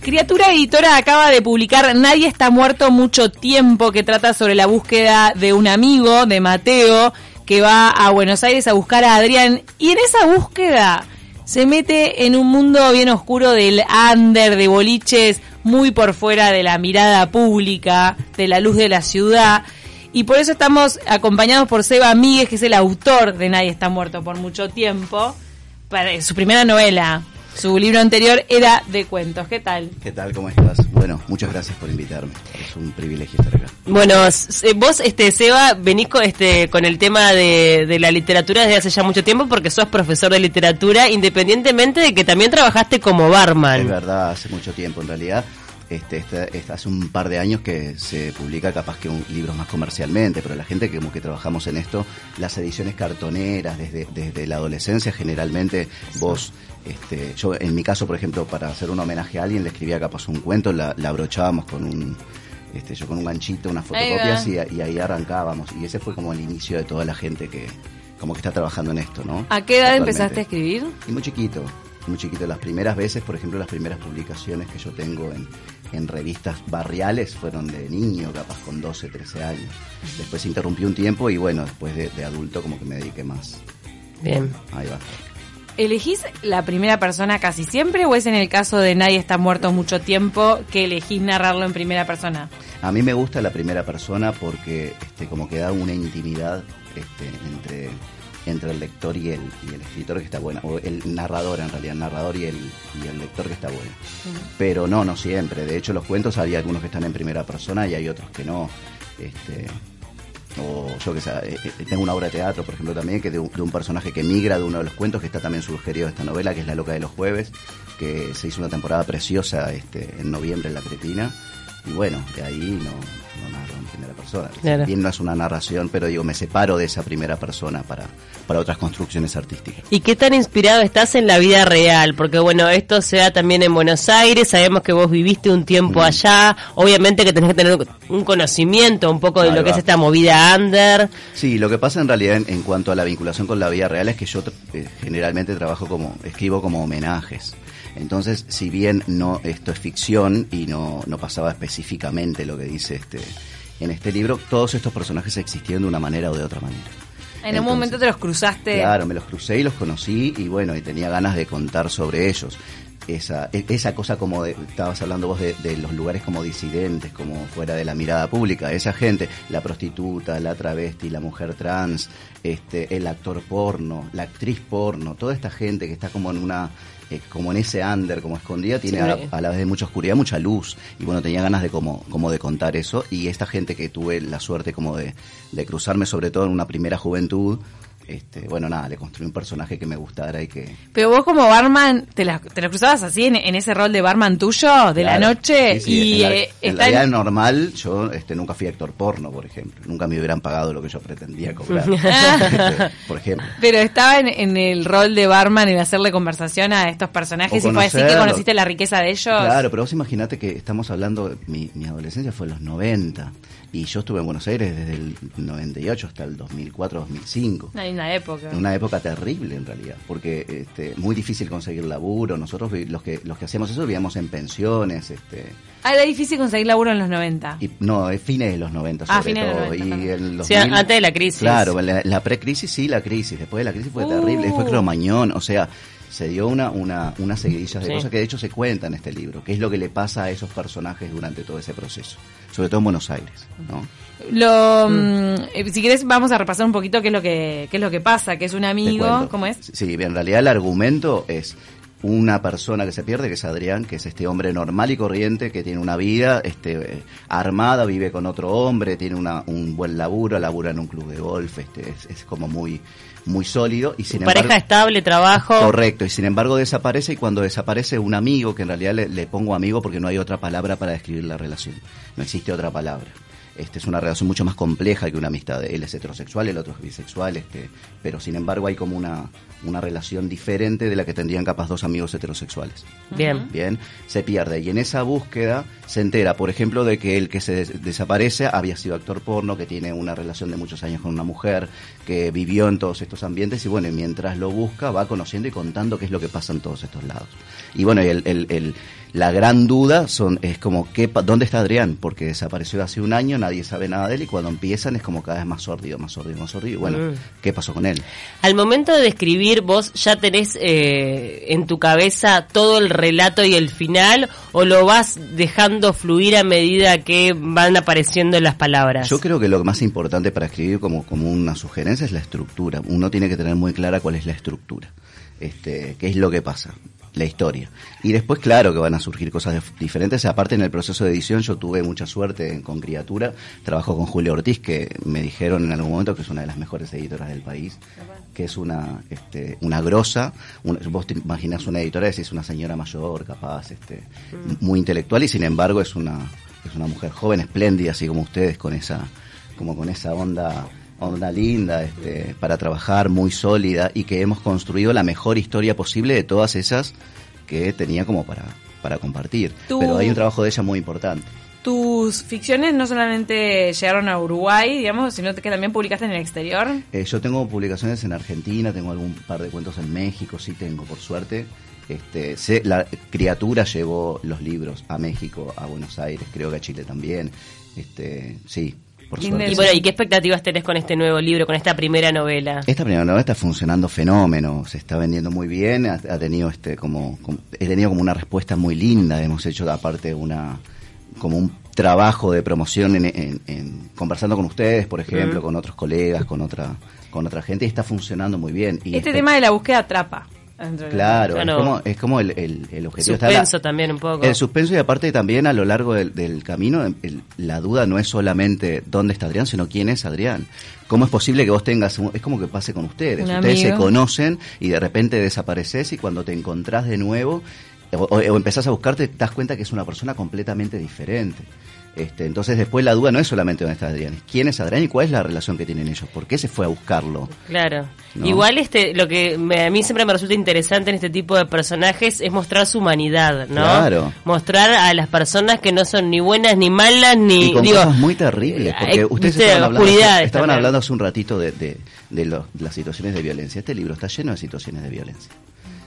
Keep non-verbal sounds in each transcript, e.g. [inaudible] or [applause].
Criatura Editora acaba de publicar Nadie está muerto mucho tiempo, que trata sobre la búsqueda de un amigo, de Mateo, que va a Buenos Aires a buscar a Adrián. Y en esa búsqueda se mete en un mundo bien oscuro del under, de boliches, muy por fuera de la mirada pública, de la luz de la ciudad. Y por eso estamos acompañados por Seba Míguez, que es el autor de Nadie está muerto por mucho tiempo, para su primera novela. Su libro anterior era de cuentos. ¿Qué tal? ¿Qué tal? ¿Cómo estás? Bueno, muchas gracias por invitarme. Es un privilegio estar acá. Bueno, vos, este, Seba, venís con, este, con el tema de, de la literatura desde hace ya mucho tiempo porque sos profesor de literatura, independientemente de que también trabajaste como barman. Es verdad, hace mucho tiempo en realidad. Este, este, hace un par de años que se publica capaz que un libro más comercialmente, pero la gente que como que trabajamos en esto, las ediciones cartoneras desde, desde la adolescencia, generalmente vos, este, yo en mi caso, por ejemplo, para hacer un homenaje a alguien, le escribía capaz un cuento, la, la abrochábamos con un, este, yo con un ganchito, unas fotocopias y, y, ahí arrancábamos. Y ese fue como el inicio de toda la gente que como que está trabajando en esto, ¿no? ¿A qué edad empezaste a escribir? Y muy chiquito, muy chiquito. Las primeras veces, por ejemplo, las primeras publicaciones que yo tengo en, en revistas barriales fueron de niño, capaz con 12, 13 años. Después interrumpí un tiempo y bueno, después de, de adulto como que me dediqué más. Bien. Ahí va. ¿Elegís la primera persona casi siempre o es en el caso de Nadie está muerto mucho tiempo que elegís narrarlo en primera persona? A mí me gusta la primera persona porque este, como que da una intimidad este, entre, entre el lector y el, y el escritor que está buena, o el narrador en realidad, el narrador y el, y el lector que está bueno. Pero no, no siempre. De hecho, los cuentos hay algunos que están en primera persona y hay otros que no. Este, o yo que sé, eh, eh, tengo una obra de teatro, por ejemplo, también, que de un, de un, personaje que migra de uno de los cuentos, que está también sugerido esta novela, que es La Loca de los Jueves, que se hizo una temporada preciosa este, en noviembre en La Cretina. Y bueno, de ahí no, no narro en primera persona. Claro. Bien no es una narración, pero digo, me separo de esa primera persona para, para otras construcciones artísticas. ¿Y qué tan inspirado estás en la vida real? Porque bueno, esto se da también en Buenos Aires, sabemos que vos viviste un tiempo mm. allá, obviamente que tenés que tener un conocimiento un poco de Ahí lo va. que es esta movida under. Sí, lo que pasa en realidad en, en, cuanto a la vinculación con la vida real es que yo eh, generalmente trabajo como, escribo como homenajes. Entonces, si bien no esto es ficción y no, no pasaba específicamente lo que dice este en este libro, todos estos personajes existieron de una manera o de otra manera. En Entonces, un momento te los cruzaste. Claro, me los crucé y los conocí y bueno, y tenía ganas de contar sobre ellos. Esa, e, esa cosa como de, estabas hablando vos de, de, los lugares como disidentes, como fuera de la mirada pública, esa gente, la prostituta, la travesti, la mujer trans, este, el actor porno, la actriz porno, toda esta gente que está como en una eh, como en ese under, como escondida, tiene sí. a, a, la vez de mucha oscuridad, mucha luz. Y bueno, tenía ganas de como, como de contar eso. Y esta gente que tuve la suerte como de, de cruzarme, sobre todo en una primera juventud, este, bueno, nada, le construí un personaje que me gustara y que... Pero vos como barman, ¿te la, te la cruzabas así en, en, ese rol de barman tuyo, de claro, la noche? Sí, sí, y en la, eh, en la vida normal, yo este, nunca fui actor porno, por ejemplo. Nunca me hubieran pagado lo que yo pretendía cobrar, [laughs] este, por ejemplo. Pero estaba en, en, el rol de barman y de hacerle conversación a estos personajes y fue así que conociste la riqueza de ellos. Claro, pero vos imaginate que estamos hablando, mi, mi adolescencia fue en los 90 y yo estuve en Buenos Aires desde el 98 hasta el 2004-2005. Hay una época. Una época terrible en realidad, porque este, muy difícil conseguir laburo. Nosotros los que los que hacíamos eso vivíamos en pensiones. Este, ah, era difícil conseguir laburo en los 90. Y, no, es fines de los 90 sobre ah, fines todo. De los 90, y el 2000, sí, antes de la crisis. Claro, la, la pre-crisis sí, la crisis. Después de la crisis fue uh. terrible, fue cromañón, o sea se dio una, una, una seguidilla de sí. cosas que de hecho se cuenta en este libro, que es lo que le pasa a esos personajes durante todo ese proceso, sobre todo en Buenos Aires, ¿no? Lo, mm. mm. si quieres vamos a repasar un poquito qué es lo que qué es lo que pasa, que es un amigo, ¿cómo es? Sí, en realidad el argumento es una persona que se pierde, que es Adrián, que es este hombre normal y corriente, que tiene una vida este, armada, vive con otro hombre, tiene una, un buen laburo, labura en un club de golf, este, es, es como muy, muy sólido y sin pareja embargo, estable trabajo. Correcto y sin embargo desaparece y cuando desaparece un amigo que en realidad le, le, pongo amigo porque no hay otra palabra para describir la relación no existe otra palabra este es una relación mucho más compleja que una amistad él es heterosexual el otro es bisexual este pero sin embargo hay como una una relación diferente de la que tendrían capaz dos amigos heterosexuales. Bien. Bien, se pierde. Y en esa búsqueda se entera, por ejemplo, de que el que se des desaparece había sido actor porno, que tiene una relación de muchos años con una mujer, que vivió en todos estos ambientes y bueno, y mientras lo busca va conociendo y contando qué es lo que pasa en todos estos lados. Y bueno, el, el, el la gran duda son es como ¿qué, dónde está Adrián porque desapareció hace un año nadie sabe nada de él y cuando empiezan es como cada vez más sordido más sordido más sordido y bueno Mm. qué pasó con él Al momento de escribir, vos ya tenés eh, en tu cabeza todo el relato y el final, o lo vas dejando fluir a medida que van apareciendo las palabras. Yo creo que lo más importante para escribir como, como una sugerencia es la estructura. Uno tiene que tener muy clara cuál es la estructura. Este, qué es lo que pasa, la historia. Y después, claro, que van a surgir cosas dif- diferentes. Aparte, en el proceso de edición yo tuve mucha suerte con Criatura. Trabajo con Julio Ortiz, que me dijeron en algún momento que es una de las mejores editoras del país, que es una, este, una grosa. Vos te imaginás una editora y decís una señora mayor, capaz, este, muy intelectual y sin embargo es una, es una mujer joven, espléndida, así como ustedes, con esa, como con esa onda onda linda este, para trabajar, muy sólida y que hemos construido la mejor historia posible de todas esas que tenía como para, para compartir. Tú- Pero hay un trabajo de ella muy importante. Tus ficciones no solamente llegaron a Uruguay, digamos, sino que también publicaste en el exterior. Eh, yo tengo publicaciones en Argentina, tengo algún par de cuentos en México, sí tengo, por suerte. Este, sé- la criatura llevó los libros a México, a Buenos Aires, creo que a Chile también. Este, sí, por Y bueno, ¿y qué expectativas tenés con este nuevo libro, con esta primera novela? Esta primera novela está funcionando fenómeno, se está vendiendo muy bien, ha, ha tenido este como, como- he tenido como una respuesta muy linda, hemos hecho aparte una como un trabajo de promoción en, en- en- conversando con ustedes, por ejemplo, con otros colegas, con otra con otra gente y está funcionando muy bien. Y Este espe- tema de la búsqueda atrapa. Claro, Claro. Es, como, es como el, el, el objetivo. Está Suspenso la- también un poco. el suspenso y aparte también a lo largo del, del camino, el- la duda no es solamente dónde está Adrián, sino quién es Adrián. ¿Cómo es posible que vos tengas, un- es como que pase con ustedes, Un ustedes se conocen y de repente desapareces y cuando te encontrás de nuevo o, o- o empezás a buscarte te das cuenta que es una persona completamente diferente. Este, entonces después la duda no es solamente dónde está Adrián, es quién es Adrián y cuál es la relación que tienen ellos, por qué se fue a buscarlo. Claro. ¿No? Igual este, lo que me- a mí siempre me resulta interesante en este tipo de personajes es mostrar su humanidad, ¿no? Claro. Mostrar a las personas que no son ni buenas ni malas ni y con digo, cosas muy terribles porque eh, ustedes estaban, hablando, estaban también. hablando hace un ratito de, de, de lo- las situaciones de violencia este libro está lleno de situaciones de violencia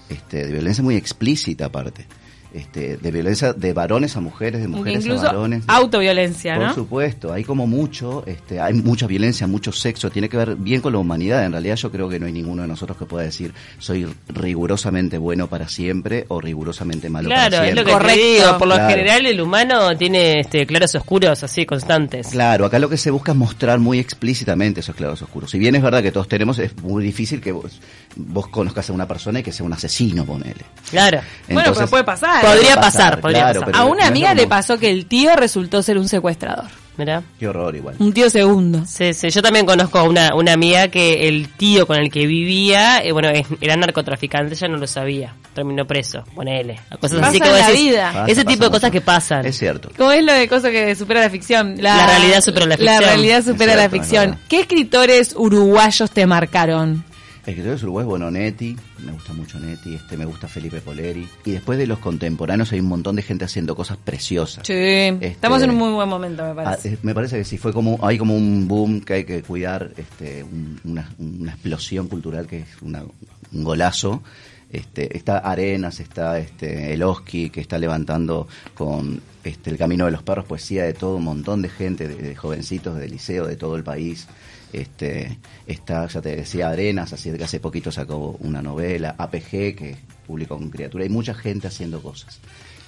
este de violencia muy explícita aparte este de violencia de varones a mujeres de mujeres a varones autoviolencia, por ¿no? supuesto, hay como mucho, este, hay mucha violencia, mucho sexo, tiene que ver bien con la humanidad. En realidad yo creo que no hay ninguno de nosotros que pueda decir soy rigurosamente bueno para siempre o rigurosamente malo Claro, para es lo siempre. que te Correcto. digo. Por lo Claro. general el humano tiene este claros oscuros así constantes. Claro, acá lo que se busca es mostrar muy explícitamente esos claros oscuros. Si bien es verdad que todos tenemos, es muy difícil que vos, vos conozcas a una persona y que sea un asesino, ponele. Claro. Bueno, pero puede pasar. Podría pasar, podría claro, pasar. A una amiga como- le pasó que el tío resultó ser un secuestrador. Mirá. Qué horror igual. Un tío segundo. Sí, sí, yo también conozco a una, una amiga que el tío con el que vivía, eh, bueno, era narcotraficante, ella no lo sabía, terminó preso, ponele, cosas Pasa así la decís, vida. Pasa, ese pasa tipo de cosas mucho. que pasan. Es cierto. ¿Cómo es lo de cosas que supera la ficción? La realidad supera la ficción. La realidad supera la ficción. ¿Qué escritores uruguayos te marcaron? Escritores uruguayos, bueno, Neti, me gusta mucho Neti, este, me gusta Felipe Poleri. Y después de los contemporáneos hay un montón de gente haciendo cosas preciosas. Sí, Este, estamos en un muy buen momento, me Ah, parece. eh, me parece que sí, fue como, hay como un boom que hay que cuidar, este, un- una, una explosión cultural que es una- un golazo. Este, está Arenas, está este, Eloski, que está levantando con este, El Camino de los Perros, poesía de todo un montón de gente, de, de jovencitos de liceo, de todo el país. Este, está, ya te decía, Arenas, así que hace poquito sacó una novela, APG, que publicó con criatura. Hay mucha gente haciendo cosas.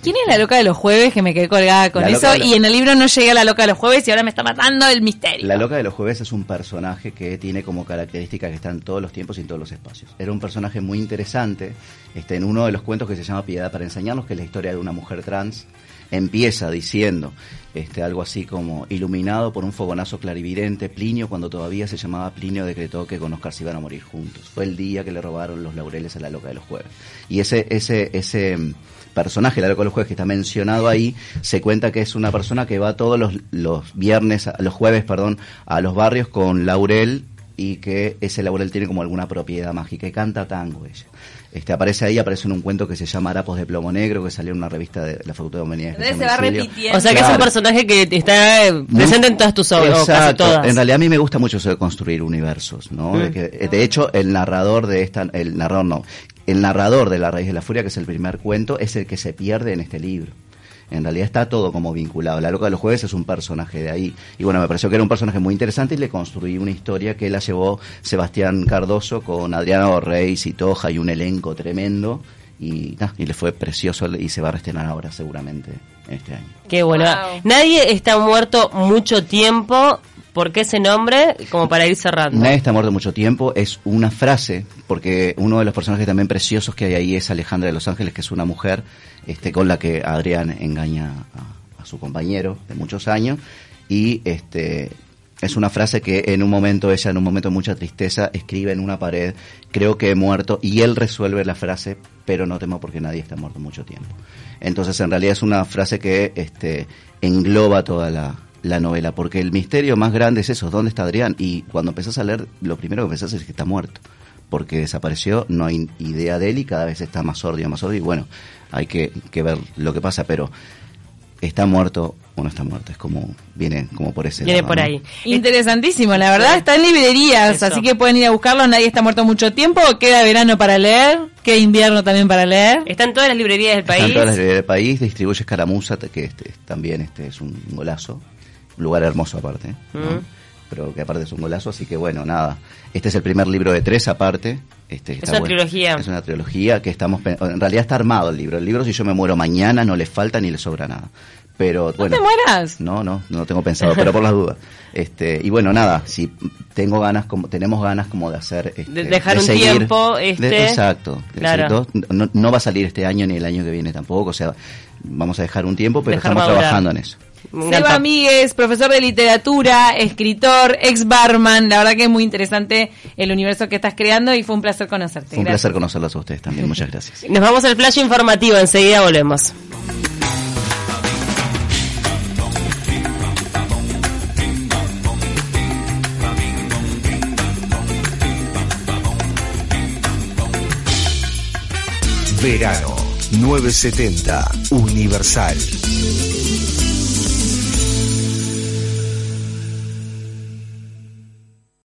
¿Quién es la loca de los jueves que me quedé colgada con eso? los- Y en el libro no llegué a la loca de los jueves y ahora me está matando el misterio. La loca de los jueves es un personaje que tiene como característica que está en todos los tiempos y en todos los espacios. Era un personaje muy interesante. Este, en uno de los cuentos que se llama Piedad para enseñarnos, que es la historia de una mujer trans, empieza diciendo este, algo así como iluminado por un fogonazo clarividente, Plinio, cuando todavía se llamaba Plinio, decretó que con Oscar se iban a morir juntos. Fue el día que le robaron los laureles a la loca de los jueves. Y ese, ese, ese mm, personaje, la loca de los jueves, que está mencionado ahí, se cuenta que es una persona que va todos los, los viernes, los jueves, perdón, a los barrios con laurel y que ese laurel tiene como alguna propiedad mágica y canta tango ella. Este, aparece ahí, aparece en un cuento que se llama Harapos de Plomo Negro, que salió en una revista de la Facultad de Humanidades. se va repitiendo. O sea que es un personaje que está eh, presente en todas tus obras, o casi Exacto. todas. En realidad a mí me gusta mucho eso de construir universos, ¿no? Mm. De, que- de hecho, el narrador de esta, el narrador no, el narrador de La raíz de la furia, que es el primer cuento, es el que se pierde en este libro. En realidad está todo como vinculado. La loca de los jueves es un personaje de ahí. Y bueno, me pareció que era un personaje muy interesante y le construí una historia que la llevó Sebastián Cardoso con Adriano Rey, Toja y un elenco tremendo. Y, y le fue precioso y se va a reestrenar ahora seguramente este año. Qué bueno. Nadie está muerto mucho tiempo ¿Por qué ese nombre? Como para ir cerrando. Nadie está muerto mucho tiempo. Es una frase, porque uno de los personajes también preciosos que hay ahí es Alejandra de los Ángeles, que es una mujer este, con la que Adrián engaña a, su compañero de muchos años. Y este, es una frase que en un momento, ella en un momento de mucha tristeza, escribe en una pared, creo que he muerto, y él resuelve la frase, pero no temo porque nadie está muerto mucho tiempo. Entonces, en realidad es una frase que este, engloba toda la, la novela, porque el misterio más grande es eso, ¿dónde está Adrián? Y cuando empezás a leer, lo primero que pensás es que está muerto, porque desapareció, no hay idea de él y cada vez está más sordio, más sordio, y bueno, hay que, ver lo que pasa, pero está muerto o no está muerto, es como, viene como por ese Viene por ahí. Interesantísimo, la verdad, está en librerías, así que pueden ir a buscarlo, nadie está muerto mucho tiempo, queda verano para leer, queda invierno también para leer. Está en todas las librerías del país. Está en todas las librerías del país, distribuye Escaramuza, que este, también este es un golazo lugar hermoso aparte, mm. pero que aparte es un golazo, así que bueno, nada. Este es el primer libro de tres aparte. Este, es una trilogía. Es una trilogía que estamos... En realidad está armado el libro. El libro si yo me muero mañana no le falta ni le sobra nada. Pero bueno, ¿No te mueras? No, no, no tengo pensado, pero por las dudas. Este, y bueno, nada, si tengo ganas como tenemos ganas como de hacer este, de dejar un tiempo este exacto, claro. no, no, va a salir este año ni el año que viene tampoco, o sea, vamos a dejar un tiempo, pero estamos trabajando en eso. Seba Míguez, profesor de literatura, escritor, ex barman. La verdad que es muy interesante el universo que estás creando y fue un placer conocerte. un placer conocerlos a ustedes también. Muchas [laughs] gracias. Nos vamos al flash informativo. Enseguida volvemos. Verano 970 Universal.